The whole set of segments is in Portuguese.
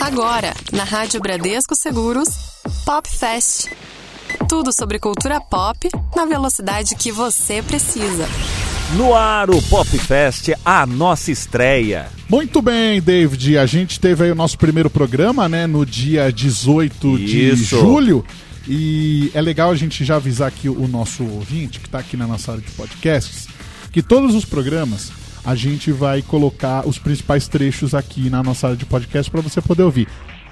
Agora, na Rádio Bradesco Seguros, Pop Fest. Tudo sobre cultura pop na velocidade que você precisa. No ar, o Pop Fest, a nossa estreia. Muito bem, David. A gente teve aí o nosso primeiro programa, né, no dia 18 de Isso. julho. E é legal a gente já avisar aqui o nosso ouvinte, que está aqui na nossa área de podcasts, que todos os programas a gente vai colocar os principais trechos aqui na nossa área de podcast para você poder ouvir.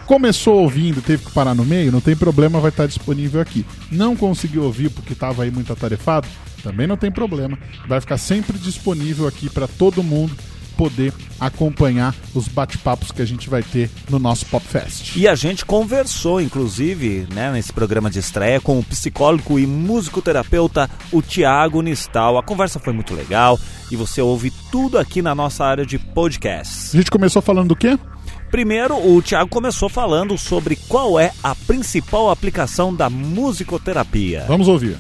Começou ouvindo, teve que parar no meio, não tem problema, vai estar disponível aqui. Não conseguiu ouvir porque estava aí muito atarefado, também não tem problema. Vai ficar sempre disponível aqui para todo mundo poder acompanhar os bate-papos que a gente vai ter no nosso Pop Fest. E a gente conversou, inclusive, né, nesse programa de estreia, com o psicólogo e musicoterapeuta, o Tiago Nistal. A conversa foi muito legal e você ouve tudo aqui na nossa área de podcasts. A gente começou falando do quê? Primeiro, o Tiago começou falando sobre qual é a principal aplicação da musicoterapia. Vamos ouvir.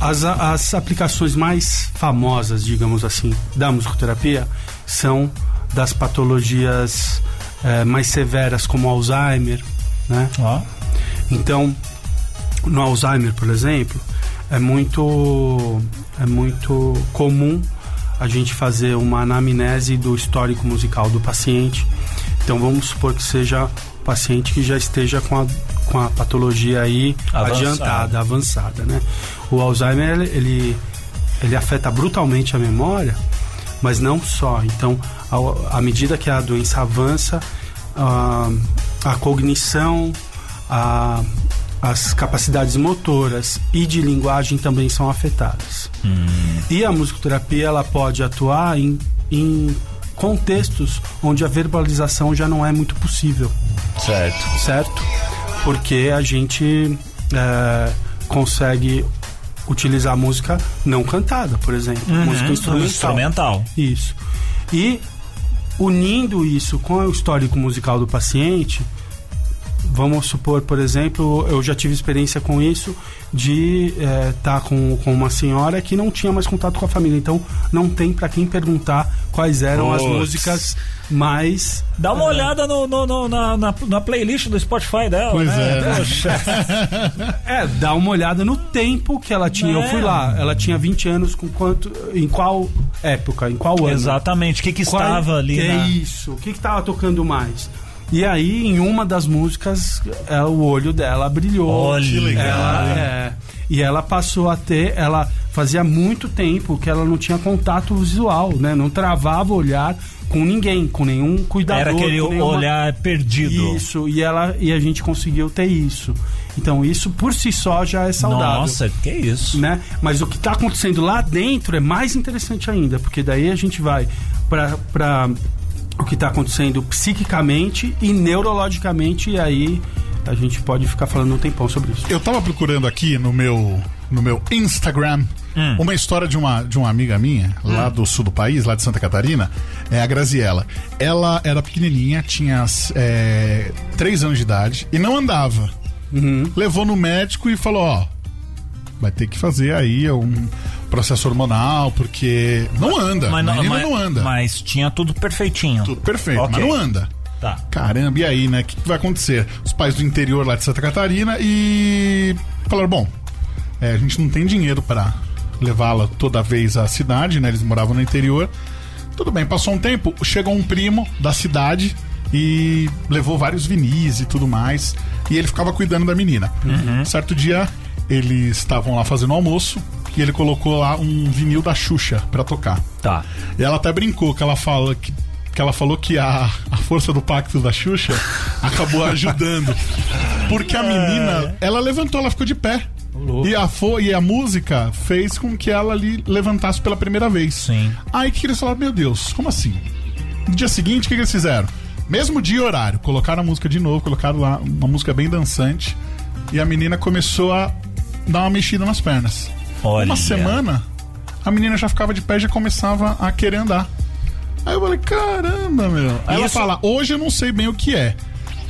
As, as aplicações mais famosas, digamos assim, da musicoterapia são das patologias eh, mais severas, como Alzheimer, né? Então, no Alzheimer, por exemplo, é muito, é muito comum a gente fazer uma anamnese do histórico musical do paciente. Então, vamos supor que seja um paciente que já esteja com a, com a patologia aí Avançada. adiantada, avançada, né? O Alzheimer, ele, ele afeta brutalmente a memória, mas não só. Então, à medida que a doença avança, a, a cognição, a- as capacidades motoras e de linguagem também são afetadas. E a musicoterapia ela pode atuar em, em contextos onde a verbalização já não é muito possível Certo. certo? Porque a gente é, consegue utilizar música não cantada, por exemplo, música instrumental. Instrumental. Isso. E unindo isso com o histórico musical do paciente, vamos supor, por exemplo, eu já tive experiência com isso de estar com, com uma senhora que não tinha mais contato com a família, então não tem para quem perguntar quais eram as músicas mais Dá uma olhada no, no- no- na, na, na playlist do Spotify dela. Pois né? é, né? Poxa. É, dá uma olhada no tempo que ela tinha. É. Eu fui lá, ela tinha 20 anos com quanto. Em qual época? Em qual ano? Exatamente. O que, que Qual- estava ali que na... É isso. O que que tava tocando mais? E aí, em uma das músicas, é, o olho dela brilhou. Olha. Que legal. Ela, é, e ela passou a ter. Ela fazia muito tempo que ela não tinha contato visual, né? Não travava o olhar com ninguém, com nenhum cuidador. Era aquele nenhuma- olhar perdido. Isso, e, ela, e a gente conseguiu ter isso. Então, isso por si só já é saudável Nossa, que isso. né? Mas o que está acontecendo lá dentro é mais interessante ainda, porque daí a gente vai para o que está acontecendo psiquicamente e neurologicamente, e aí a gente pode ficar falando um tempão sobre isso. Eu tava procurando aqui no meu, no meu Instagram uma história de uma, de uma amiga minha, lá do sul do país, lá de Santa Catarina, é a Graziella. Ela era pequenininha, tinha é, três anos de idade e não andava. Levou no médico e falou: Ó, vai ter que fazer aí um processo hormonal, porque não anda. Mas, não, menina mas, não anda. mas tinha tudo perfeitinho. Tudo perfeito, Ok. mas não anda. Tá. Caramba, e aí, né? O que, que vai acontecer? Os pais do interior lá de Santa Catarina e falaram: bom, é, a gente não tem dinheiro para levá-la toda vez à cidade, né? Eles moravam no interior. Tudo bem, passou um tempo, chegou um primo da cidade e levou vários vinis e tudo mais. E ele ficava cuidando da menina. Certo dia, eles estavam lá fazendo almoço e ele colocou lá um vinil da Xuxa pra tocar. Tá. E ela até brincou que ela fala que, que ela falou que a, a força do pacto da Xuxa acabou ajudando. Porque a menina, ela levantou, ela ficou de pé. E a, fo e a música fez com que ela ali levantasse pela primeira vez. Sim. Aí que eles falaram, meu Deus, como assim? No dia seguinte, o que, que eles fizeram? Mesmo dia e horário, colocaram a música de novo, colocaram lá uma música bem dançante. E a menina começou a dar uma mexida nas pernas. Olha. Uma semana, a menina já ficava de pé e já começava a querer andar. Aí eu falei, caramba, meu. Aí ela Isso- fala, hoje eu não sei bem o que é.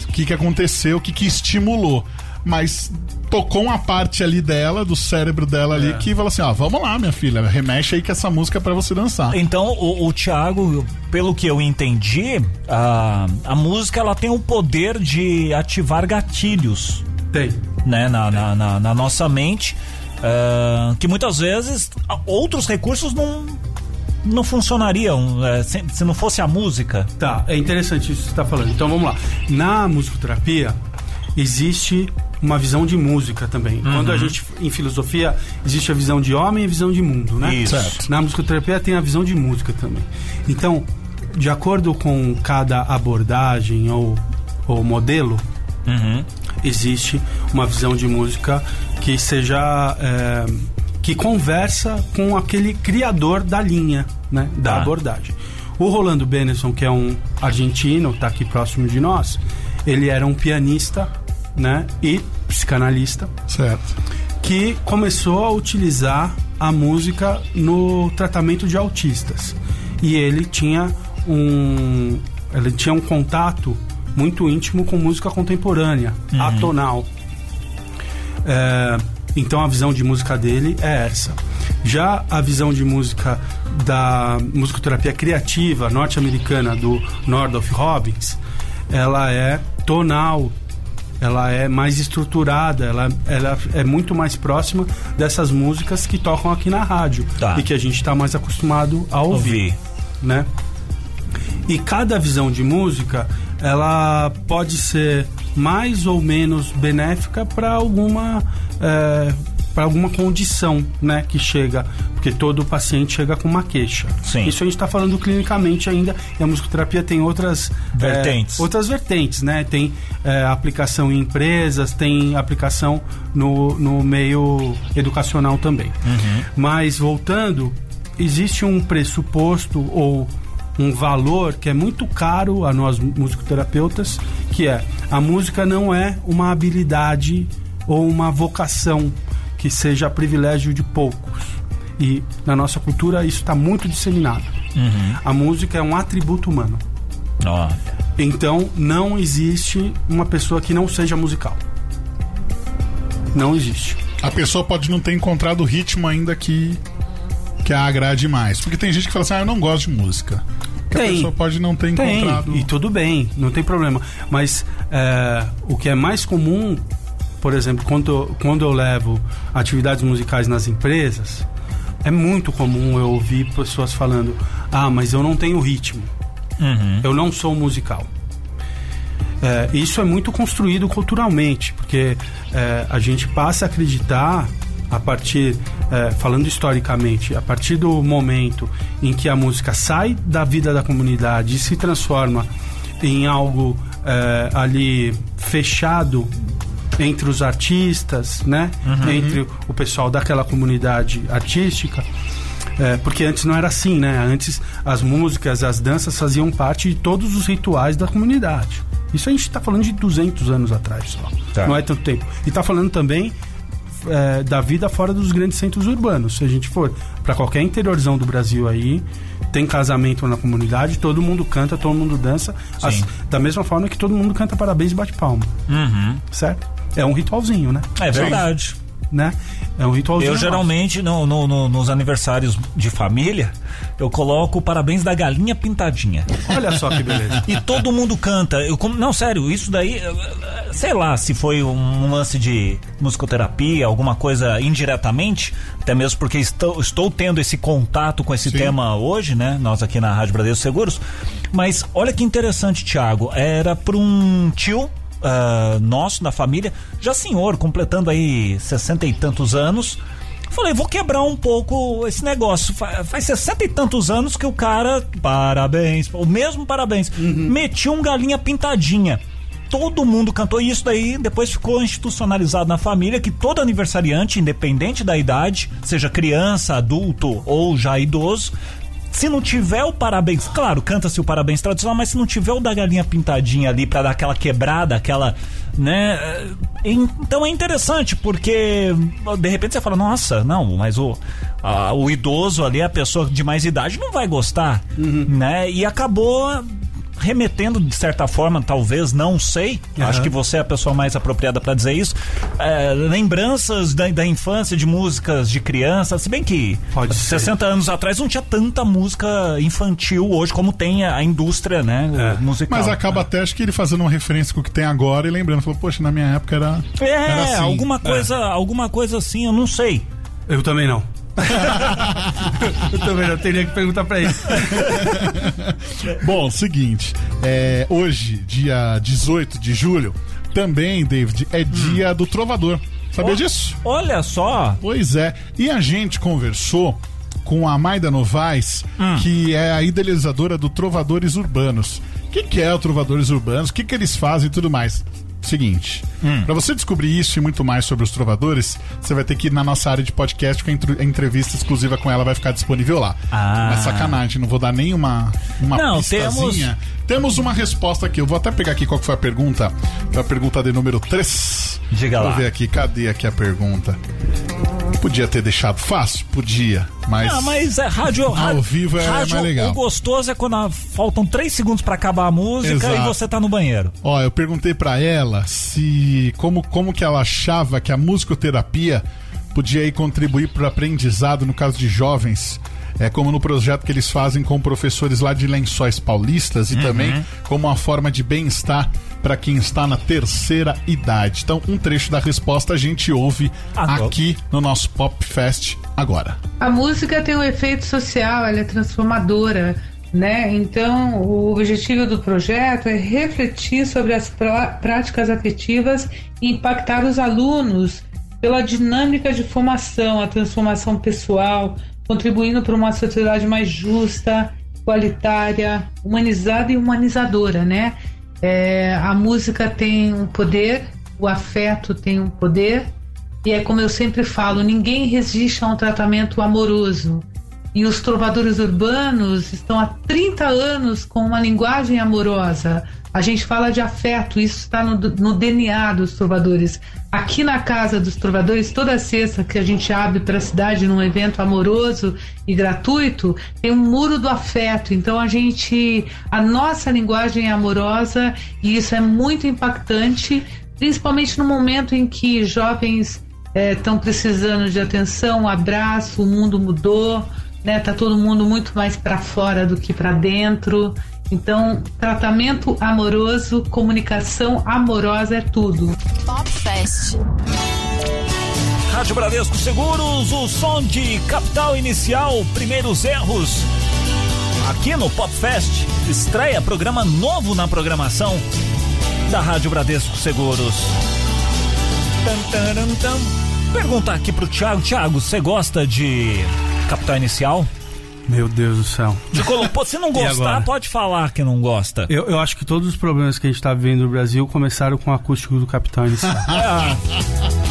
O que, que aconteceu, o que, que estimulou. mas tocou uma parte ali dela, do cérebro dela ali, É. que falou assim: ó, vamos lá, minha filha, remexe aí que essa música é pra você dançar. Então, o, o Thiago, pelo que eu entendi, a, a música ela tem o poder de ativar gatilhos Tem. Né, na, na, na- na nossa mente, ah, que muitas vezes outros recursos não, não funcionariam eh, se, se não fosse a música. Tá, é interessante isso que você está falando. Então vamos lá. Na musicoterapia existe uma visão de música também. Quando a gente em filosofia existe a visão de homem e a visão de mundo, né? Isso. Certo. Na musicoterapia tem a visão de música também. Então, de acordo com cada abordagem ou, ou modelo, existe uma visão de música que seja é, que conversa com aquele criador da linha, né, da Tá. abordagem. O Rolando Benson, que é um argentino, está aqui próximo de nós, ele era um pianista, né, e psicanalista Certo. que começou a utilizar a música no tratamento de autistas. E ele tinha um ele tinha um contato muito íntimo com música contemporânea, atonal. É, então a visão de música dele é essa. Já a visão de música da musicoterapia criativa norte-americana do Nordolph Robbins, ela é tonal, ela é mais estruturada, ela, ela é muito mais próxima dessas músicas que tocam aqui na rádio Tá. e que a gente está mais acostumado a ouvir, Ouvir. né? E cada visão de música, ela pode ser mais ou menos benéfica para alguma para alguma condição, né, que chega, porque todo paciente chega com uma queixa. Sim. Isso a gente está falando clinicamente ainda. E a musicoterapia tem outras Vertentes. é, outras vertentes, né? Tem é, aplicação em empresas, tem aplicação no, no meio educacional também. Mas voltando, existe um pressuposto ou um valor que é muito caro a nós musicoterapeutas, que é a música não é uma habilidade ou uma vocação que seja privilégio de poucos. E na nossa cultura isso está muito disseminado. A música é um atributo humano. Ó, Então não existe uma pessoa que não seja musical. Não existe. A pessoa pode não ter encontrado o ritmo ainda que, que a agrade mais. Porque tem gente que fala assim, ah, eu não gosto de música. Que a Tem. pessoa pode não ter Tem, encontrado. e tudo bem, não tem problema. Mas é, o que é mais comum, por exemplo, quando, quando eu levo atividades musicais nas empresas, é muito comum eu ouvir pessoas falando: Ah, mas eu não tenho ritmo, eu não sou musical. É, isso é muito construído culturalmente, porque é, a gente passa a acreditar a partir, é, falando historicamente, a partir do momento em que a música sai da vida da comunidade e se transforma em algo é, ali fechado entre os artistas, né? Entre o pessoal daquela comunidade artística. É, porque antes não era assim, né? Antes as músicas, as danças faziam parte de todos os rituais da comunidade. Isso a gente está falando de 200 anos atrás só. Tá. Não é tanto tempo. E está falando também é, da vida fora dos grandes centros urbanos. Se a gente for para qualquer interiorzão do Brasil aí, tem casamento na comunidade, todo mundo canta, todo mundo dança. as- Sim. da mesma forma que todo mundo canta parabéns e bate palma. Certo? É um ritualzinho, né? é verdade. Né? É um ritualzinho. Eu geralmente, no, no- no- nos aniversários de família, eu coloco parabéns da galinha pintadinha. Olha só que beleza. E todo mundo canta. Eu, não, sério, isso daí, eh, eh, sei lá, se foi um lance de musicoterapia, alguma coisa indiretamente, até mesmo porque estou, estou tendo esse contato com esse Sim. tema hoje, né? Nós aqui na Rádio Bradesco Seguros. Mas olha que interessante, Thiago. Era para um tio. Ah, nosso, da família, já senhor, completando aí sessenta e tantos anos, Falei, vou quebrar um pouco esse negócio. Fa- Faz 60 e tantos anos que o cara. Parabéns, o mesmo parabéns. Metiu um galinha pintadinha. Todo mundo cantou e isso daí depois ficou institucionalizado na família que todo aniversariante, independente da idade, seja criança, adulto ou já idoso, se não tiver o parabéns, claro, canta-se o parabéns tradicional, mas se não tiver o da galinha pintadinha ali pra dar aquela quebrada, aquela, né? eh, Então é interessante porque de repente você fala, nossa, não, mas o a- o idoso ali, a pessoa de mais idade não vai gostar, né? E acabou remetendo de certa forma, talvez, não sei. Uhum. Acho que você é a pessoa mais apropriada para dizer isso. É, lembranças da, da, infância de músicas de criança, se bem que Pode 60 ser. anos atrás não tinha tanta música infantil hoje como tem a indústria, né, É. musical. Mas acaba até, acho que ele fazendo uma referência com o que tem agora e lembrando, falou, poxa, na minha época era. É, era assim. alguma coisa, alguma coisa assim, eu não sei. Eu também não. Eu também não teria que perguntar pra ele. Bom, seguinte, é, hoje, dia 18 de julho, também, David, é dia do trovador. Sabia Ó. disso? Olha só, Pois é. E a gente conversou com a Maida Novaes, que é a idealizadora do Trovadores Urbanos. O que, que é o Trovadores Urbanos? O que, que eles fazem e tudo mais? Seguinte, pra você descobrir isso e muito mais sobre os trovadores, você vai ter que ir na nossa área de podcast, que a entrevista exclusiva com ela vai ficar disponível lá. Ah. Mas sacanagem, não vou dar nenhuma uma Não, pistazinha. Temos uma resposta aqui. Eu vou até pegar aqui qual que foi a pergunta. Foi a pergunta de número 3. Diga Vou lá. ver aqui, cadê aqui a pergunta? Podia ter deixado fácil? Podia, mas. Ah, mas é rádio, rádio vivo é rádio, mais legal. O gostoso é quando faltam três segundos pra acabar a música Exato. e você tá no banheiro. Ó, eu perguntei pra ela se como, como que ela achava que a musicoterapia podia aí contribuir para o aprendizado no caso de jovens, é como no projeto que eles fazem com professores lá de Lençóis Paulistas e também como uma forma de bem-estar para quem está na terceira idade. Então, um trecho da resposta a gente ouve Agora. aqui no nosso Pop Fest agora. A música tem um efeito social, ela é transformadora, né? Então, o objetivo do projeto é refletir sobre as prá- práticas afetivas e impactar os alunos pela dinâmica de formação, a transformação pessoal, contribuindo para uma sociedade mais justa, igualitária, humanizada e humanizadora, né? É, a música tem um poder, o afeto tem um poder, e é como eu sempre falo, ninguém resiste a um tratamento amoroso. E os trovadores urbanos estão há 30 anos com uma linguagem amorosa. A gente fala de afeto, isso está no, no DNA dos trovadores. Aqui na Casa dos Trovadores, toda sexta que a gente abre para a cidade num evento amoroso e gratuito, tem um muro do afeto. Então a gente. A nossa linguagem é amorosa e isso é muito impactante, principalmente no momento em que jovens estão precisando de atenção, abraço, o mundo mudou, né? Tá todo mundo muito mais para fora do que para dentro. Então, tratamento amoroso, comunicação amorosa é tudo. Pop Fest. Rádio Bradesco Seguros, o som de Capital Inicial, primeiros erros. Aqui no Pop Fest, estreia programa novo na programação da Rádio Bradesco Seguros. Tan, taran, tan. Perguntar aqui pro Thiago. Thiago, você gosta de Capital Inicial? Meu Deus do céu. Colocou, se não gostar, pode falar que não gosta. Eu, eu acho que todos os problemas que a gente tá vivendo no Brasil começaram com o acústico do Capitão Inicial.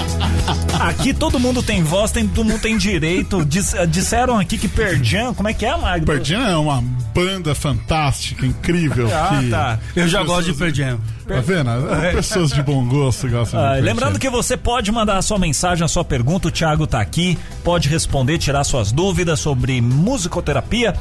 Aqui todo mundo tem voz, tem, todo mundo tem direito. Dis- disseram aqui que Perdian, como é que é, Magno? Perdian é uma banda fantástica, incrível. Ah, que tá. Eu já gosto de Jam. Tá vendo? Pessoas de bom gosto gostam Ah, de lembrando que você pode mandar a sua mensagem, a sua pergunta, o Thiago tá aqui, pode responder, tirar suas dúvidas sobre musicoterapia.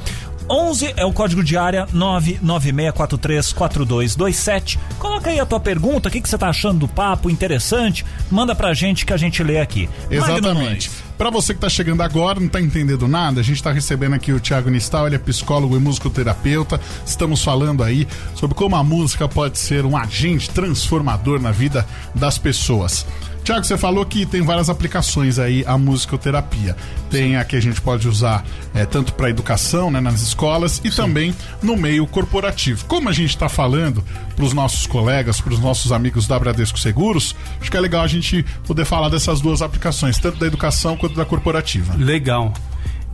11 é o código de área 996434227. Coloca aí a tua pergunta, o que, que você tá achando do papo, interessante, manda pra gente que a gente lê aqui. Exatamente. Pra você que tá chegando agora, não tá entendendo nada, a gente tá recebendo aqui o Thiago Nistal, ele é psicólogo e musicoterapeuta. Estamos falando aí sobre como a música pode ser um agente transformador na vida das pessoas. Tiago, você falou que tem várias aplicações aí a musicoterapia. Tem a que a gente pode usar é, tanto para educação, né, nas escolas e também no meio corporativo. Como a gente está falando para os nossos colegas, para os nossos amigos da Bradesco Seguros, acho que é legal a gente poder falar dessas duas aplicações, tanto da educação quanto da corporativa. Legal.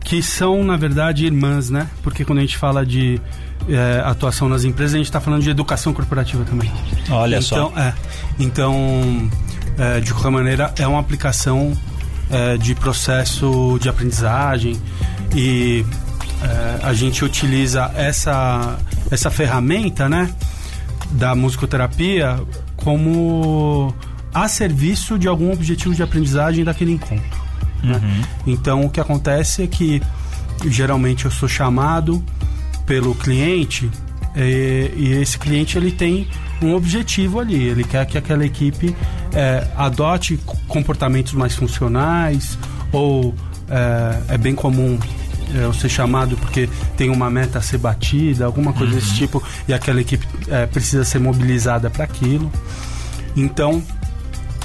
Que são, na verdade, irmãs, né? Porque quando a gente fala de é, atuação nas empresas, a gente está falando de educação corporativa também. Olha só. então, É, então, é, de qualquer maneira, é uma aplicação é, de processo de aprendizagem e é, a gente utiliza essa, essa ferramenta, né, da musicoterapia como a serviço de algum objetivo de aprendizagem daquele encontro. né? Então, o que acontece é que geralmente eu sou chamado pelo cliente E, e esse cliente ele tem um objetivo ali, ele quer que aquela equipe é, adote comportamentos mais funcionais ou é, é bem comum é, eu ser chamado porque tem uma meta a ser batida, alguma coisa desse tipo, e aquela equipe é, precisa ser mobilizada para aquilo. Então,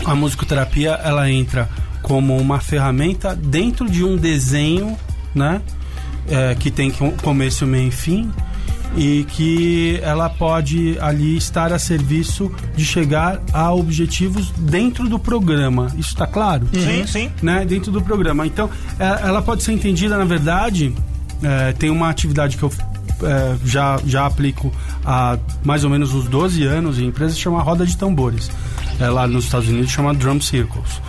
a musicoterapia ela entra como uma ferramenta dentro de um desenho, né, é, que tem com- começo, meio e fim, e que ela pode ali estar a serviço de chegar a objetivos dentro do programa. Isso está claro? Sim, sim. né, dentro do programa. Então, é, ela pode ser entendida, na verdade, é, tem uma atividade que eu é, já, já aplico há mais ou menos uns 12 anos em empresa, chama Roda de Tambores. É, lá nos Estados Unidos chama Drum Circles.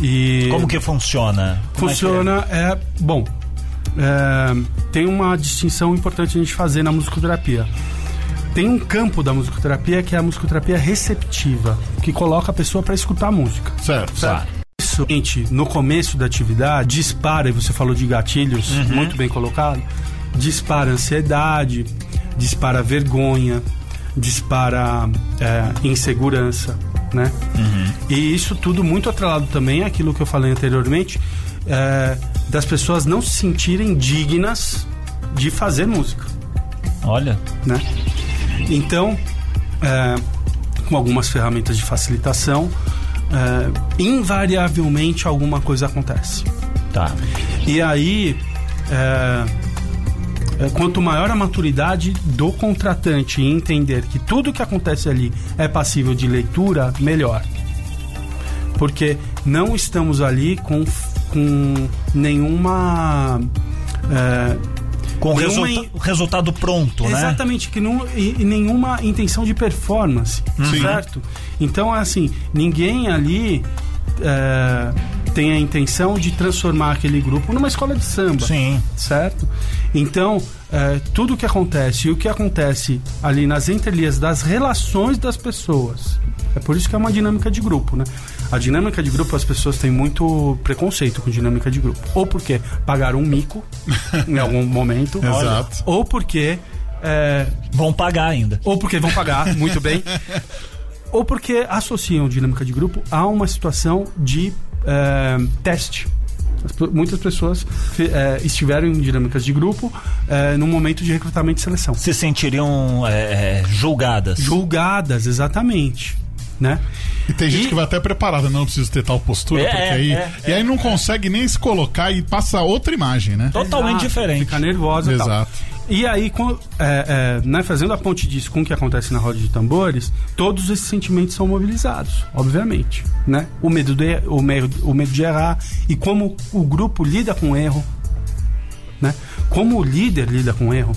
E Como que funciona? Como é é? funciona é, bom é, tem uma distinção importante a gente fazer na musicoterapia tem um campo da musicoterapia que é a musicoterapia receptiva que coloca a pessoa para escutar a música Certo. Tá. isso, gente, no começo da atividade, dispara, e você falou de gatilhos, muito bem colocado, dispara ansiedade, dispara vergonha, dispara é, insegurança, né? E isso tudo muito atrelado também àquilo que eu falei anteriormente, é, das pessoas não se sentirem dignas de fazer música Olha, né? Então, é, com algumas ferramentas de facilitação, é, invariavelmente alguma coisa acontece. tá. E aí, é, quanto maior a maturidade do contratante em entender que tudo que acontece ali é passível de leitura, melhor. Porque não estamos ali com, com nenhuma. é, Com o nenhuma resulta- resultado pronto, né? Exatamente, que não, e, e nenhuma intenção de performance, certo? Então, assim, ninguém ali é, tem a intenção de transformar aquele grupo numa escola de samba, Sim. certo? Então, é, tudo o que acontece e o que acontece ali nas entrelinhas das relações das pessoas, é por isso que é uma dinâmica de grupo, né? A dinâmica de grupo, as pessoas têm muito preconceito com dinâmica de grupo. Ou porque pagaram um mico em algum momento. Exato. Ou porque é, Vão pagar ainda. ou porque vão pagar, muito bem, ou porque associam dinâmica de grupo a uma situação de é, teste. As muitas pessoas é, estiveram em dinâmicas de grupo é, no momento de recrutamento e seleção. Se sentiriam é, é, julgadas. Julgadas, exatamente. Né? E tem gente E- que vai até preparada, não preciso ter tal postura, É, porque aí. é, e aí não consegue nem se colocar e passa outra imagem, né? Totalmente Exato, diferente. Fica nervosa e tal. E aí, com- é, é, né, fazendo a ponte disso com o que acontece na roda de tambores, todos esses sentimentos são mobilizados, obviamente. Né? O, medo de, o, medo, o medo de errar e como o grupo lida com o erro. Né? Como o líder lida com o erro.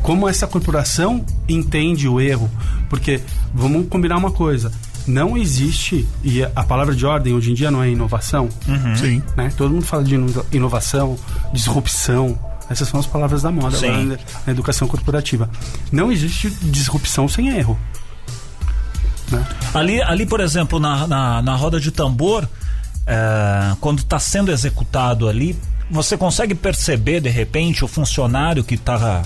Como essa corporação entende o erro. Porque, vamos combinar uma coisa, não existe, e a palavra de ordem hoje em dia não é inovação, Sim. né? Todo mundo fala de ino- inovação, disrupção. Essas são as palavras da moda agora na- na educação corporativa. Não existe disrupção sem erro. Né? Ali, ali, por exemplo, na, na, na roda de tambor, é, quando está sendo executado ali, você consegue perceber de repente o funcionário que está.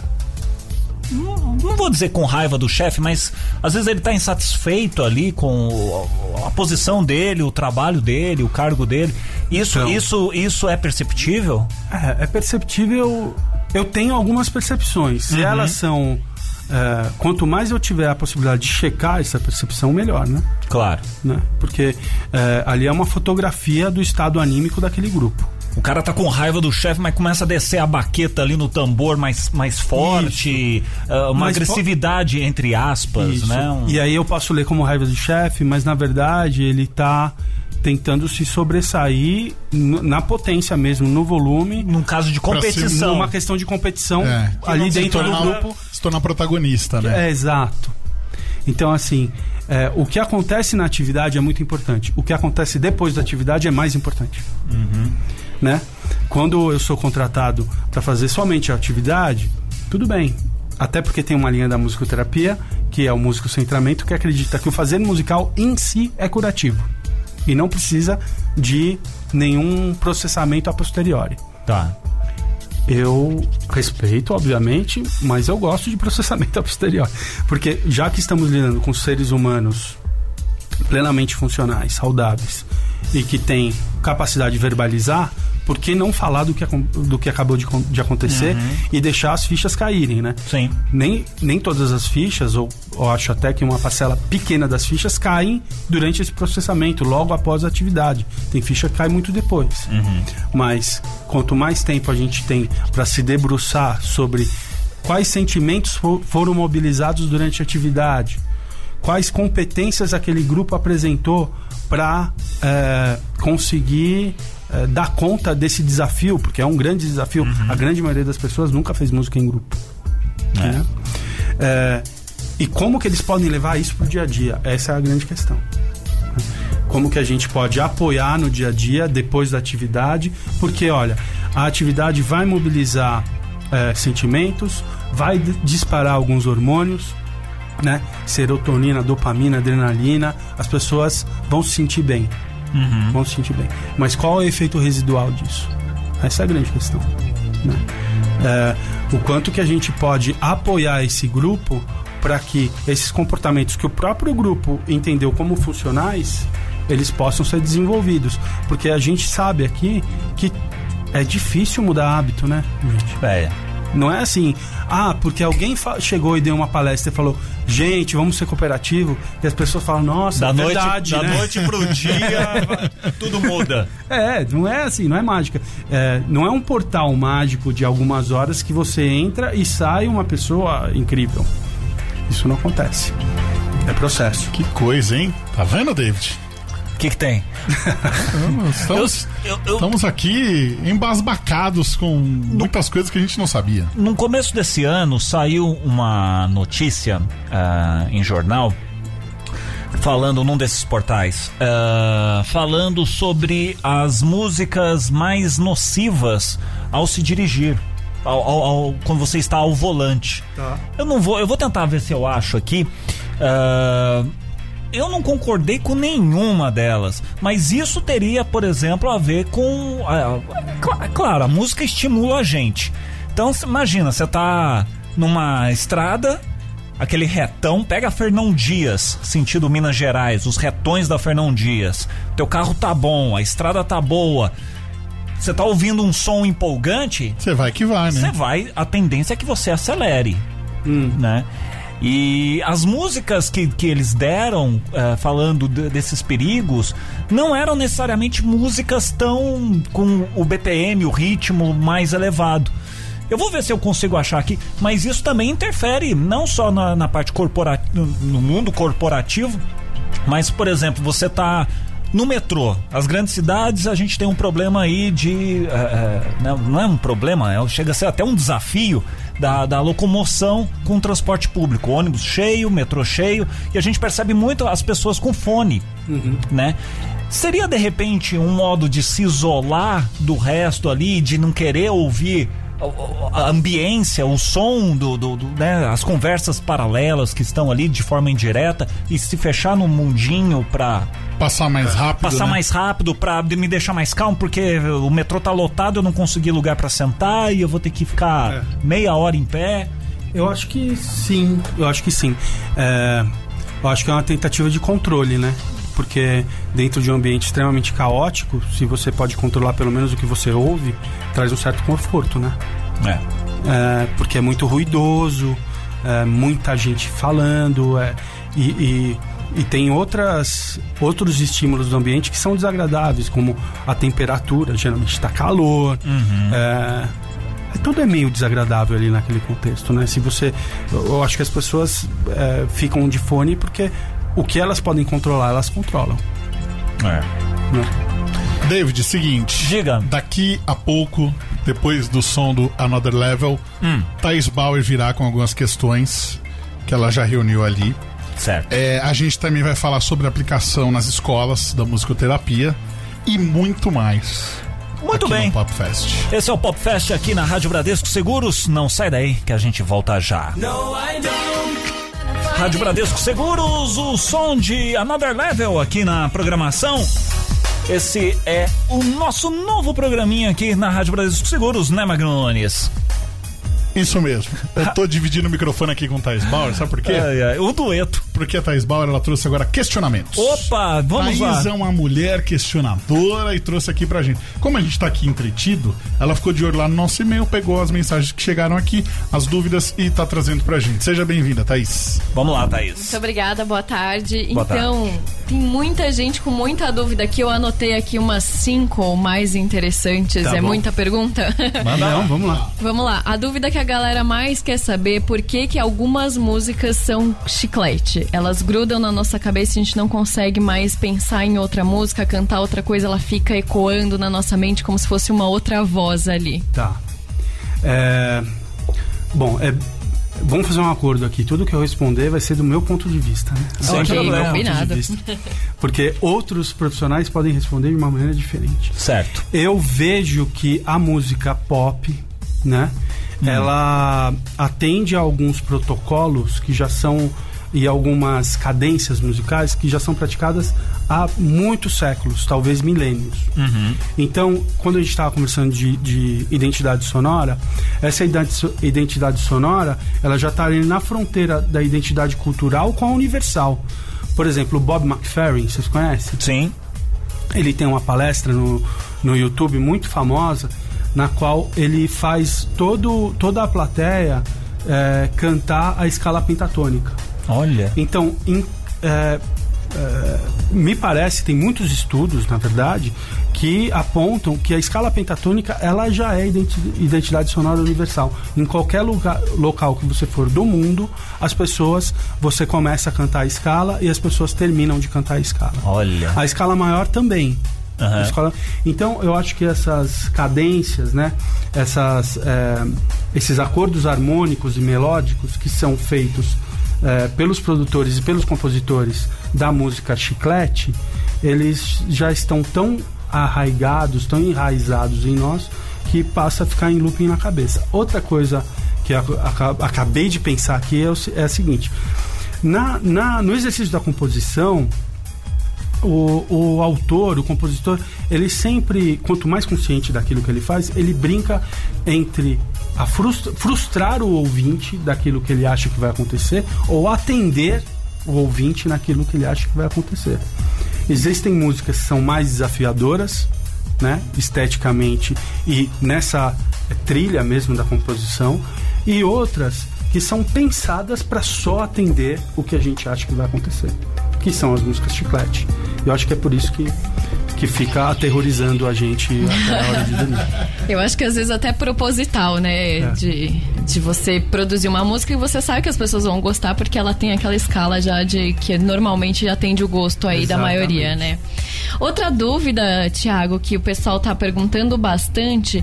Não, não vou dizer com raiva do chefe, mas às vezes ele está insatisfeito ali com a, posição dele, o trabalho dele, o cargo dele. Isso, Então. isso, isso é perceptível? É, é perceptível. Eu tenho algumas percepções. Se elas são. é, quanto mais eu tiver a possibilidade de checar essa percepção, melhor, né? Claro. né? Porque é, ali é uma fotografia do estado anímico daquele grupo. O cara tá com raiva do chefe, mas começa a descer a baqueta ali no tambor mais, mais forte, ah, uma po- agressividade entre aspas, Isso. né? Um- E aí eu posso ler como raiva do chefe, mas na verdade ele tá tentando se sobressair na potência mesmo, no volume, num caso de competição. numa questão de competição É. ali dentro do grupo. Se tornar protagonista, né? É, exato. Então, assim, é, o que acontece na atividade é muito importante. O que acontece depois da atividade é mais importante. Né? Quando eu sou contratado para fazer somente a atividade, tudo bem. Até porque tem uma linha da musicoterapia, que é o músico centramento, que acredita que o fazer musical em si é curativo. E não precisa de nenhum processamento a posteriori. Tá. eu respeito, obviamente, mas eu gosto de processamento a posteriori. Porque já que estamos lidando com seres humanos plenamente funcionais, saudáveis e que têm capacidade de verbalizar, por que não falar do que, do que acabou de, de acontecer uhum. e deixar as fichas caírem, né? Sim. Nem, nem todas as fichas, ou, ou acho até que uma parcela pequena das fichas caem durante esse processamento, logo após a atividade. Tem ficha que cai muito depois. Uhum. Mas quanto mais tempo a gente tem para se debruçar sobre quais sentimentos for, foram mobilizados durante a atividade, quais competências aquele grupo apresentou para é, conseguir é, dar conta desse desafio, porque é um grande desafio. Uhum. A grande maioria das pessoas nunca fez música em grupo. É. Né? E como que eles podem levar isso para o dia a dia? Essa é a grande questão. Como que a gente pode apoiar no dia a dia, depois da atividade, porque, olha, a atividade vai mobilizar é, sentimentos, vai disparar alguns hormônios, né? Serotonina, dopamina, adrenalina, as pessoas vão se sentir bem. Uhum. Vão se sentir bem. Mas qual é o efeito residual disso? Essa é a grande questão. Né? É, o quanto que a gente pode apoiar esse grupo para que esses comportamentos que o próprio grupo entendeu como funcionais eles possam ser desenvolvidos. Porque a gente sabe aqui que é difícil mudar hábito, né, gente? É. Não é assim, ah, porque alguém chegou e deu uma palestra e falou, gente, vamos ser cooperativo, e as pessoas falam, nossa, da é noite, verdade, Da né? noite pro dia, tudo muda. É, não é assim, não é mágica. É, não é um portal mágico de algumas horas que você entra e sai uma pessoa incrível. Isso não acontece. É processo. Que coisa, hein? Tá vendo, David? O que, que tem? Estamos, eu, eu, estamos aqui embasbacados com muitas coisas que a gente não sabia. No começo desse ano saiu uma notícia uh, em jornal falando num desses portais, uh, falando sobre as músicas mais nocivas ao se dirigir. Ao, ao, ao, quando você está ao volante. Tá. Eu não vou, eu vou tentar ver se eu acho aqui. Uh, eu não concordei com nenhuma delas, mas isso teria, por exemplo, a ver com. claro, a música estimula a gente. Então, imagina, você tá numa estrada, aquele retão, pega a Fernão Dias, sentido Minas Gerais, os retões da Fernão Dias. Teu carro tá bom, a estrada tá boa. Você tá ouvindo um som empolgante? Você vai que vai, né? Você vai, a tendência é que você acelere, hum. né? E as músicas que, que eles deram, uh, falando de, desses perigos, não eram necessariamente músicas tão com o BPM, o ritmo mais elevado. Eu vou ver se eu consigo achar aqui, mas isso também interfere não só na, na parte corporativa, no mundo corporativo, mas, por exemplo, você tá no metrô, as grandes cidades, a gente tem um problema aí de. Uh, não é um problema, é, chega a ser até um desafio da, da locomoção com o transporte público. Ônibus cheio, metrô cheio, e a gente percebe muito as pessoas com fone, uhum. né? Seria de repente um modo de se isolar do resto ali, de não querer ouvir a ambiência, o som do, do, do né, as conversas paralelas que estão ali de forma indireta e se fechar no mundinho para passar mais rápido, passar né? mais rápido para me deixar mais calmo porque o metrô tá lotado, eu não consegui lugar para sentar e eu vou ter que ficar é. meia hora em pé. Eu acho que sim, eu acho que sim. É, eu acho que é uma tentativa de controle, né? Porque dentro de um ambiente extremamente caótico, se você pode controlar pelo menos o que você ouve, traz um certo conforto, né? É. é porque é muito ruidoso, é, muita gente falando, é, e, e, e, tem outras, outros estímulos do ambiente que são desagradáveis, como a temperatura, geralmente está calor. Uhum. É, é, tudo é meio desagradável ali naquele contexto, né? Se você, eu acho que as pessoas é, ficam de fone porque o que elas podem controlar, elas controlam. É. Né? David, seguinte. Diga. Daqui a pouco, depois do som do Another Level, hum. Thais Bauer virá com algumas questões que ela já reuniu ali. Certo. É, a gente também vai falar sobre a aplicação nas escolas da musicoterapia e muito mais. Muito bem. Pop Fest. Esse é o Pop Fest aqui na Rádio Bradesco Seguros. Não sai daí que a gente volta já. No, I don't. Rádio Bradesco Seguros, o som de Another Level aqui na programação. Esse é o nosso novo programinha aqui na Rádio Brasil Seguros, né, Magnones? Isso mesmo. Eu tô dividindo o microfone aqui com o Thais Bauer, sabe por quê? Ai, ai, o dueto. Porque a Thais Bauer ela trouxe agora questionamentos. Opa, vamos Thaís lá. é uma mulher questionadora e trouxe aqui pra gente. Como a gente tá aqui entretido, ela ficou de olho lá no nosso e-mail, pegou as mensagens que chegaram aqui, as dúvidas e tá trazendo pra gente. Seja bem-vinda, Thaís. Vamos lá, Thaís. Muito obrigada, boa tarde. Boa então, tem muita gente com muita dúvida aqui. Eu anotei aqui umas cinco ou mais interessantes. Tá é bom. muita pergunta? Não, vamos lá. Vamos lá. A dúvida que a galera mais quer saber é por que, que algumas músicas são chiclete. Elas grudam na nossa cabeça e a gente não consegue mais pensar em outra música, cantar outra coisa, ela fica ecoando na nossa mente como se fosse uma outra voz ali. Tá. É, Bom, é... vamos fazer um acordo aqui. Tudo que eu responder vai ser do meu ponto de vista, né? Sem Ok, problema. Ponto de combinado. vista. Porque outros profissionais podem responder de uma maneira diferente. Certo. Eu vejo que a música pop, né? Ela atende a alguns protocolos que já são e algumas cadências musicais que já são praticadas há muitos séculos, talvez milênios. Então, quando a gente estava conversando de, de identidade sonora, essa identidade sonora ela já está ali na fronteira da identidade cultural com a universal. Por exemplo, o Bob McFerrin, vocês conhecem? Sim. ele tem uma palestra no, no YouTube muito famosa na qual ele faz todo, toda a plateia é, cantar a escala pentatônica. Olha. Então, em- é, é, me parece, tem muitos estudos, na verdade, que apontam que a escala pentatônica ela já é identi- identidade sonora universal. Em qualquer lugar, local que você for do mundo, as pessoas, você começa a cantar a escala e as pessoas terminam de cantar a escala. Olha. A escala maior também. Aham. A escala- Então, eu acho que essas cadências, né? Essas, é, esses acordos harmônicos e melódicos que são feitos é, pelos produtores e pelos compositores da música chiclete, eles já estão tão arraigados, tão enraizados em nós, que passa a ficar em looping na cabeça. Outra coisa que acabei de pensar aqui é, o é a seguinte: na, na- no exercício da composição, o, o autor, o compositor, ele sempre, quanto mais consciente daquilo que ele faz, ele brinca entre a frustra- frustrar o ouvinte daquilo que ele acha que vai acontecer ou atender o ouvinte naquilo que ele acha que vai acontecer. Existem músicas que são mais desafiadoras, né, esteticamente e nessa trilha mesmo da composição, e outras que são pensadas para só atender o que a gente acha que vai acontecer, que são as músicas chiclete. Eu acho que é por isso que que fica aterrorizando a gente até a hora de dormir. Eu acho que às vezes até proposital, né? É. De, de você produzir uma música e você sabe que as pessoas vão gostar porque ela tem aquela escala já de que normalmente atende o gosto aí da Exatamente. maioria, né? Outra dúvida, Tiago, que o pessoal tá perguntando bastante,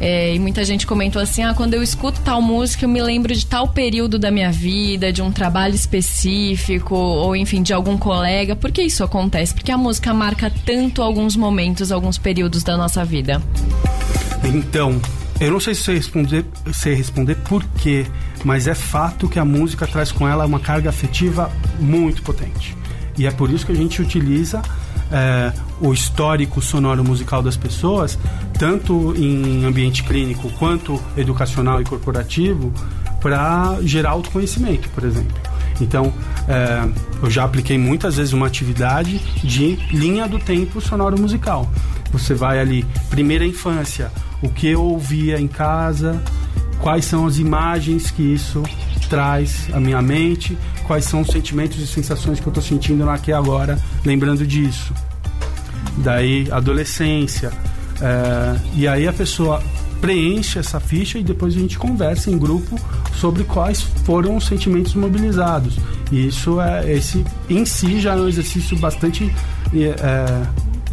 é, e muita gente comentou assim: ah, quando eu escuto tal música, eu me lembro de tal período da minha vida, de um trabalho específico, ou enfim, de algum colega. Por que isso acontece? Porque a música marca tanto alguns momentos, alguns períodos da nossa vida. Então, eu não sei se sei responder, sei responder por quê, mas é fato que a música traz com ela uma carga afetiva muito potente. E é por isso que a gente utiliza é, o histórico sonoro musical das pessoas, tanto em ambiente clínico quanto educacional e corporativo, para gerar autoconhecimento, por exemplo. Então, é, eu já apliquei muitas vezes uma atividade de linha do tempo sonoro musical. Você vai ali, primeira infância, o que eu ouvia em casa, quais são as imagens que isso traz à minha mente, quais são os sentimentos e sensações que eu estou sentindo aqui agora, lembrando disso. Daí, adolescência. é, e aí a pessoa preenche essa ficha e depois a gente conversa em grupo sobre quais foram os sentimentos mobilizados. E isso é esse em si já é um exercício bastante é,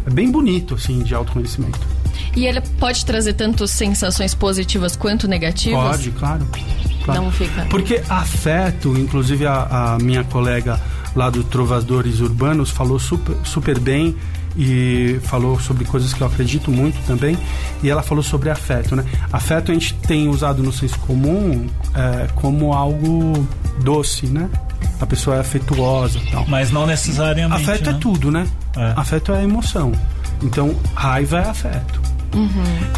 é bem bonito assim de autoconhecimento. E ele pode trazer tanto sensações positivas quanto negativas? Pode, claro. claro. Não fica. Porque afeto, inclusive a, a minha colega lá do Trovadores Urbanos falou super, super bem e falou sobre coisas que eu acredito muito também. E ela falou sobre afeto, né? Afeto a gente tem usado no senso comum é, como algo doce, né? A pessoa é afetuosa e tal. Mas não necessariamente. Afeto né? é tudo, né? É. Afeto é emoção. Então, raiva é afeto.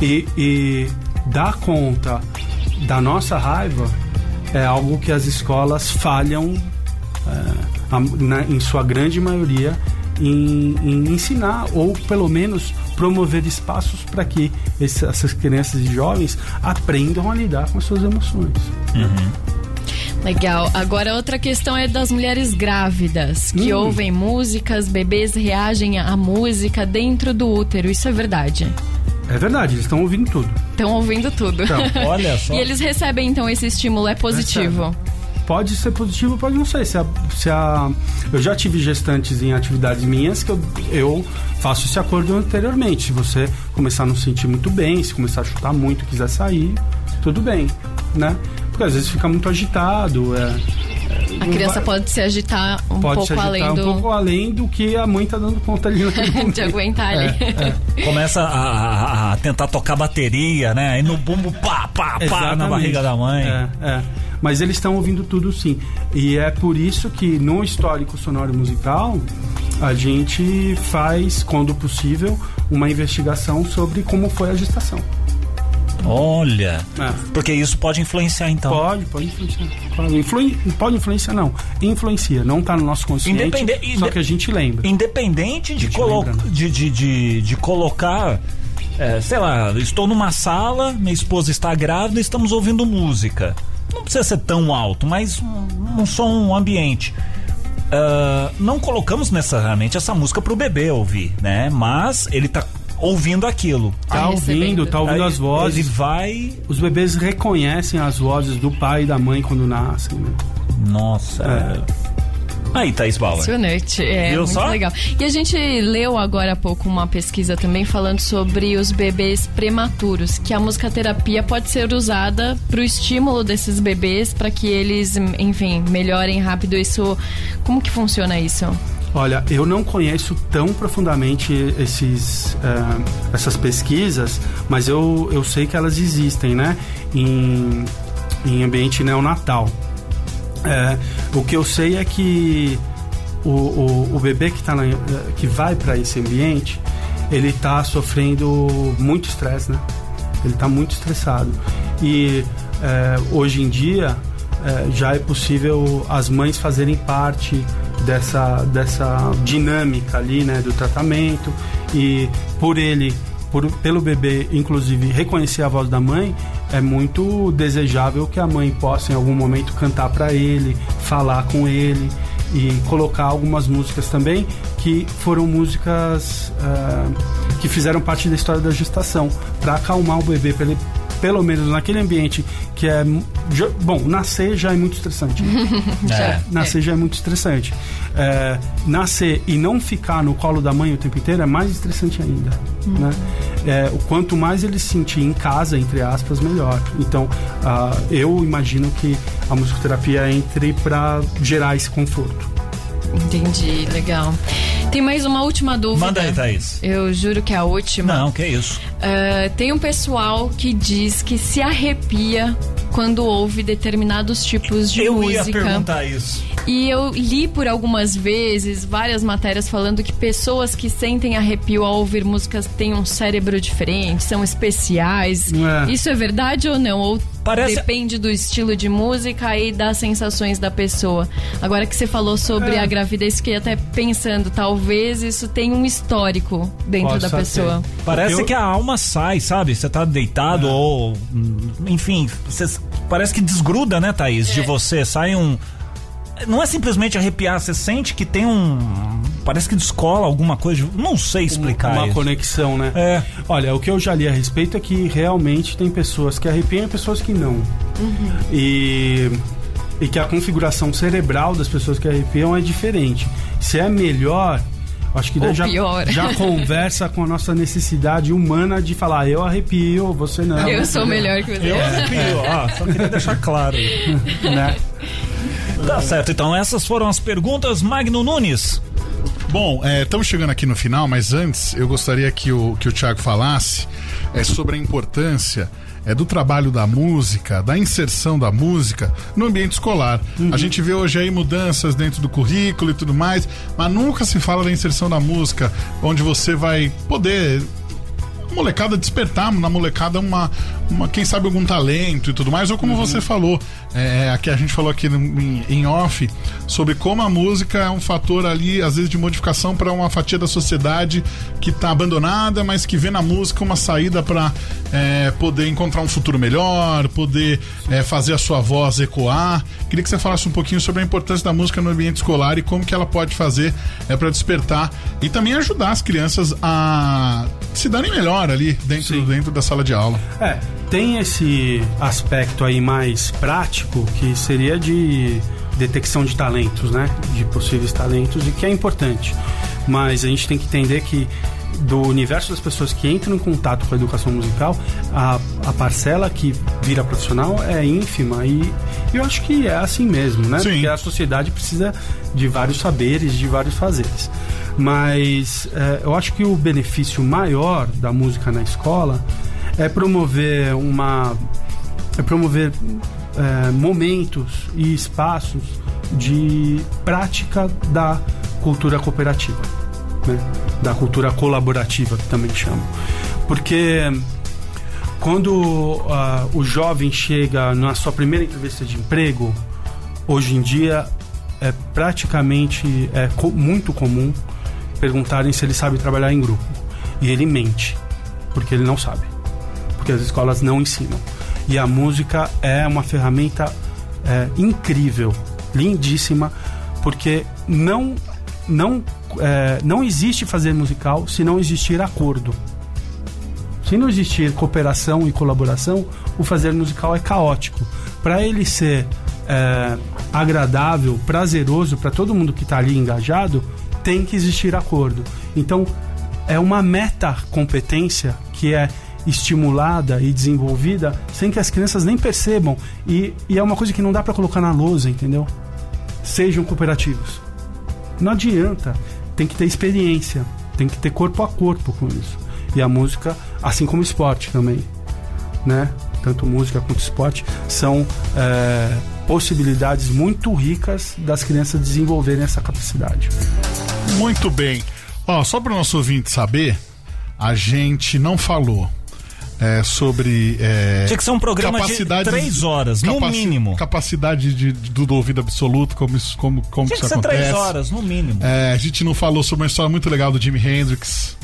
E, e dar conta da nossa raiva é algo que as escolas falham, é, a- na- em sua grande maioria, em, em ensinar ou pelo menos promover espaços para que esse- essas crianças e jovens aprendam a lidar com as suas emoções. Legal. Agora, outra questão é das mulheres grávidas que Hum. ouvem músicas, bebês reagem à música dentro do útero. Isso é verdade? É verdade, eles estão ouvindo tudo. Estão ouvindo tudo. Olha só. e eles recebem, então, esse estímulo é positivo. Pode ser positivo, pode não ser. Se a, se a- eu já tive gestantes em atividades minhas que eu, eu faço esse acordo anteriormente. Se você começar a não se sentir muito bem, se começar a chutar muito, quiser sair, tudo bem, né? Porque às vezes fica muito agitado. É, A criança pode se agitar um pode pouco se agitar além um do. pouco além do que a mãe tá dando conta ali naquele momento. de aguentar ali. Começa a, a- tentar tocar bateria, né? Aí no bumbo, pá, pá, pá, na Exatamente. barriga da mãe. É, é. Mas eles estão ouvindo tudo sim. E é por isso que no histórico sonoro musical a gente faz, quando possível, uma investigação sobre como foi a gestação. Olha. É. Porque isso pode influenciar, então. Pode, pode influenciar. Pode, influi- pode influenciar, não. Influencia, não tá no nosso consciente. Independe- Só que a gente lembra. Independente de, colo lembra, né? de, de, de, de colocar. é, sei lá, estou numa sala, minha esposa está grávida, estamos ouvindo música. Não precisa ser tão alto, mas um, um som ambiente. Ah, não colocamos necessariamente essa música pro bebê ouvir, né? Mas ele tá ouvindo aquilo. Tá ouvindo, tá ouvindo Aí as vozes. Ele vai. Os bebês reconhecem as vozes do pai e da mãe quando nascem. Né? Nossa. É. Aí, Thaís Bauer. Impressionante, é Viu muito só? legal. E a gente leu agora há pouco uma pesquisa também falando sobre os bebês prematuros, que a musicoterapia pode ser usada para o estímulo desses bebês, para que eles, enfim, melhorem rápido. Isso, como que funciona isso? Olha, eu não conheço tão profundamente esses, eh, essas pesquisas, mas eu, eu sei que elas existem, né? Em, em ambiente neonatal. Eh, o que eu sei é que o, o, o bebê que, tá na, eh, que vai para esse ambiente, ele está sofrendo muito estresse, né? Ele está muito estressado. E eh, hoje em dia eh, já é possível as mães fazerem parte dessa, dessa dinâmica ali, né, do tratamento e por ele, por, pelo bebê, inclusive, reconhecer a voz da mãe, é muito desejável que a mãe possa em algum momento cantar para ele, falar com ele e colocar algumas músicas também que foram músicas ah, que fizeram parte da história da gestação para acalmar o bebê pra ele pelo menos naquele ambiente que é já- bom nascer já é muito estressante? É. nascer já é muito estressante É, nascer e não ficar no colo da mãe o tempo inteiro é mais estressante ainda né? É, o quanto mais ele se sentir em casa entre aspas melhor então ah, eu imagino que a musicoterapia entre para gerar esse conforto Entendi, legal. Tem mais uma última dúvida. Manda aí, Thaís. Eu juro que é a última. Não, que isso. Ah, tem um pessoal que diz que se arrepia quando ouve determinados tipos de eu ia música. perguntar isso. E eu li por algumas vezes várias matérias falando que pessoas que sentem arrepio ao ouvir músicas têm um cérebro diferente, são especiais. É. Isso é verdade ou não? Ou Parece- depende do estilo de música e das sensações da pessoa. Agora que você falou sobre É. a gravidez, fiquei até pensando, talvez isso tenha um histórico dentro da pessoa. ter. Parece Eu- que a alma sai, sabe? Você tá deitado ou. hum, Enfim, você- parece que desgruda, né, Thaís? De você. Sai um. Não é simplesmente arrepiar, você sente que tem um. Parece que descola alguma coisa. Não sei explicar. uma isso. conexão, né? É. Olha, o que eu já li a respeito é que realmente tem pessoas que arrepiam e pessoas que não. E, e que a configuração cerebral das pessoas que arrepiam é diferente. Se é melhor, acho que daí já, já conversa com a nossa necessidade humana de falar, eu arrepio, você não. Eu sou melhor que você. Eu arrepio, ó, só queria deixar claro. Né? Tá certo, então essas foram as perguntas. Magno Nunes. Bom, estamos chegando aqui no final, mas antes eu gostaria que o, que o Thiago falasse é, sobre a importância é, do trabalho da música, da inserção da música no ambiente escolar. A gente vê hoje aí mudanças dentro do currículo e tudo mais, mas nunca se fala da inserção da música, onde você vai poder molecada despertar na molecada uma, uma quem sabe algum talento e tudo mais ou como você falou é, aqui a gente falou aqui no- em, em off sobre como a música é um fator ali às vezes de modificação para uma fatia da sociedade que está abandonada mas que vê na música uma saída para poder encontrar um futuro melhor poder é, fazer a sua voz ecoar. Queria que você falasse um pouquinho sobre a importância da música no ambiente escolar e como que ela pode fazer é, para despertar e também ajudar as crianças a se darem melhor ali dentro, dentro da sala de aula. É, tem esse aspecto aí mais prático que seria de detecção de talentos, né? De possíveis talentos e que é importante. Mas a gente tem que entender que do universo das pessoas que entram em contato com a educação musical, a, a parcela que vira profissional é ínfima e eu acho que é assim mesmo, né? Sim. Porque a sociedade precisa de vários saberes, de vários fazeres. Mas é, eu acho que o benefício maior da música na escola é promover uma é promover é, momentos e espaços de prática da cultura cooperativa, né? da cultura colaborativa que também chamam, porque quando ah, o jovem chega na sua primeira entrevista de emprego, hoje em dia é praticamente é co- muito comum perguntarem se ele sabe trabalhar em grupo. E ele mente, porque ele não sabe. Porque as escolas não ensinam. E a música é uma ferramenta é, incrível, lindíssima, porque não, não, é, não existe fazer musical se não existir acordo. Se não existir cooperação e colaboração, o fazer musical é caótico. Para ele ser é, agradável, prazeroso para todo mundo que está ali engajado, tem que existir acordo. Então, é uma meta competência que é estimulada e desenvolvida sem que as crianças nem percebam. E, e é uma coisa que não dá para colocar na lousa, entendeu? Sejam cooperativos. Não adianta. Tem que ter experiência. Tem que ter corpo a corpo com isso. E a música, assim como o esporte também, né? Tanto música quanto esporte são é, possibilidades muito ricas das crianças desenvolverem essa capacidade. Muito bem. Ó, só para o nosso ouvinte saber, a gente não falou é, sobre. É, Tinha que ser um programa de três horas, no capaci- mínimo. Capacidade de, de- do ouvido absoluto, como isso, como, como Tinha que ser acontece. três horas, no mínimo. É, a gente não falou sobre uma história muito legal do Jimi Hendrix.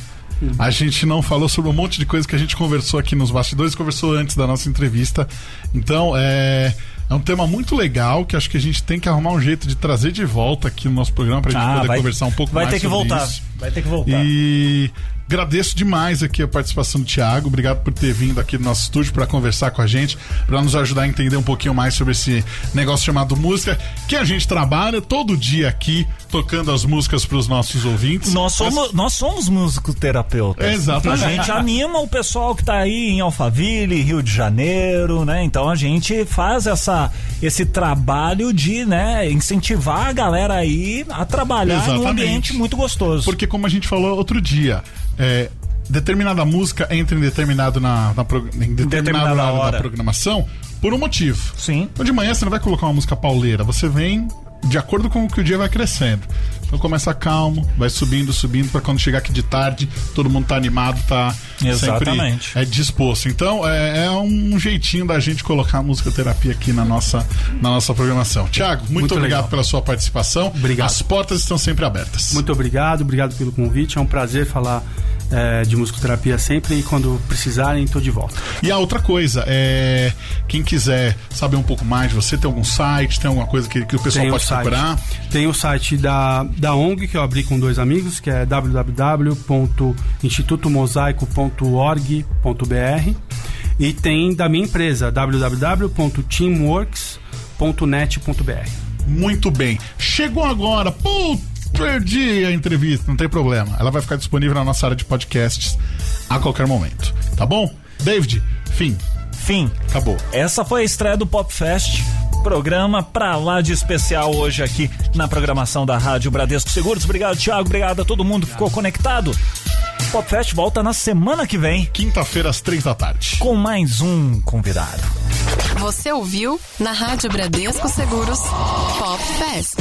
A gente não falou sobre um monte de coisa que a gente conversou aqui nos bastidores, conversou antes da nossa entrevista. Então, é, é um tema muito legal que acho que a gente tem que arrumar um jeito de trazer de volta aqui no nosso programa pra gente Ah, poder vai- conversar um pouco vai mais ter que voltar. isso. Vai ter que voltar. E agradeço demais aqui a participação do Thiago. Obrigado por ter vindo aqui no nosso estúdio para conversar com a gente, para nos ajudar a entender um pouquinho mais sobre esse negócio chamado música, que a gente trabalha todo dia aqui tocando as músicas para os nossos ouvintes. Nós somos, nós somos musicoterapeutas. Exatamente. A gente anima o pessoal que tá aí em Alphaville, Rio de Janeiro, né? Então a gente faz essa, esse trabalho de, né, incentivar a galera aí a trabalhar num Exatamente. ambiente muito gostoso. Porque como a gente falou outro dia, é, determinada música entra em determinado na, na pro- em determinado Determinada horário da hora. programação por um motivo. Sim. Então de manhã você não vai colocar uma música pauleira, você vem de acordo com o que o dia vai crescendo. Então começa calmo, vai subindo, subindo, para quando chegar aqui de tarde, todo mundo tá animado, tá Exatamente. sempre é, disposto. Então é, é um jeitinho da gente colocar a musicoterapia aqui na nossa, na nossa programação. Tiago, muito, Muito obrigado legal. pela sua participação. Obrigado. As portas estão sempre abertas. Muito obrigado, obrigado pelo convite. É um prazer falar é, de musicoterapia sempre e quando precisarem, estou de volta. E a outra coisa, é quem quiser saber um pouco mais de você, tem algum site, tem alguma coisa que, que o pessoal Tem o pode site. procurar? Tem o site da, da ONG que eu abri com dois amigos, que é www.institutomosaico.org.br e tem da minha empresa, www.teamworks.net.br. Muito bem. Chegou agora. Pô, perdi a entrevista, não tem problema. Ela vai ficar disponível na nossa área de podcasts a qualquer momento. Tá bom? David, fim. Fim. Acabou. Essa foi a estreia do Pop Fest. Programa pra lá de especial hoje aqui na programação da Rádio Bradesco Seguros. Obrigado, Thiago. Obrigado a todo mundo que ficou conectado. Popfest volta na semana que vem. Quinta-feira, às três da tarde. Com mais um convidado. Você ouviu na Rádio Bradesco Seguros Pop Fest.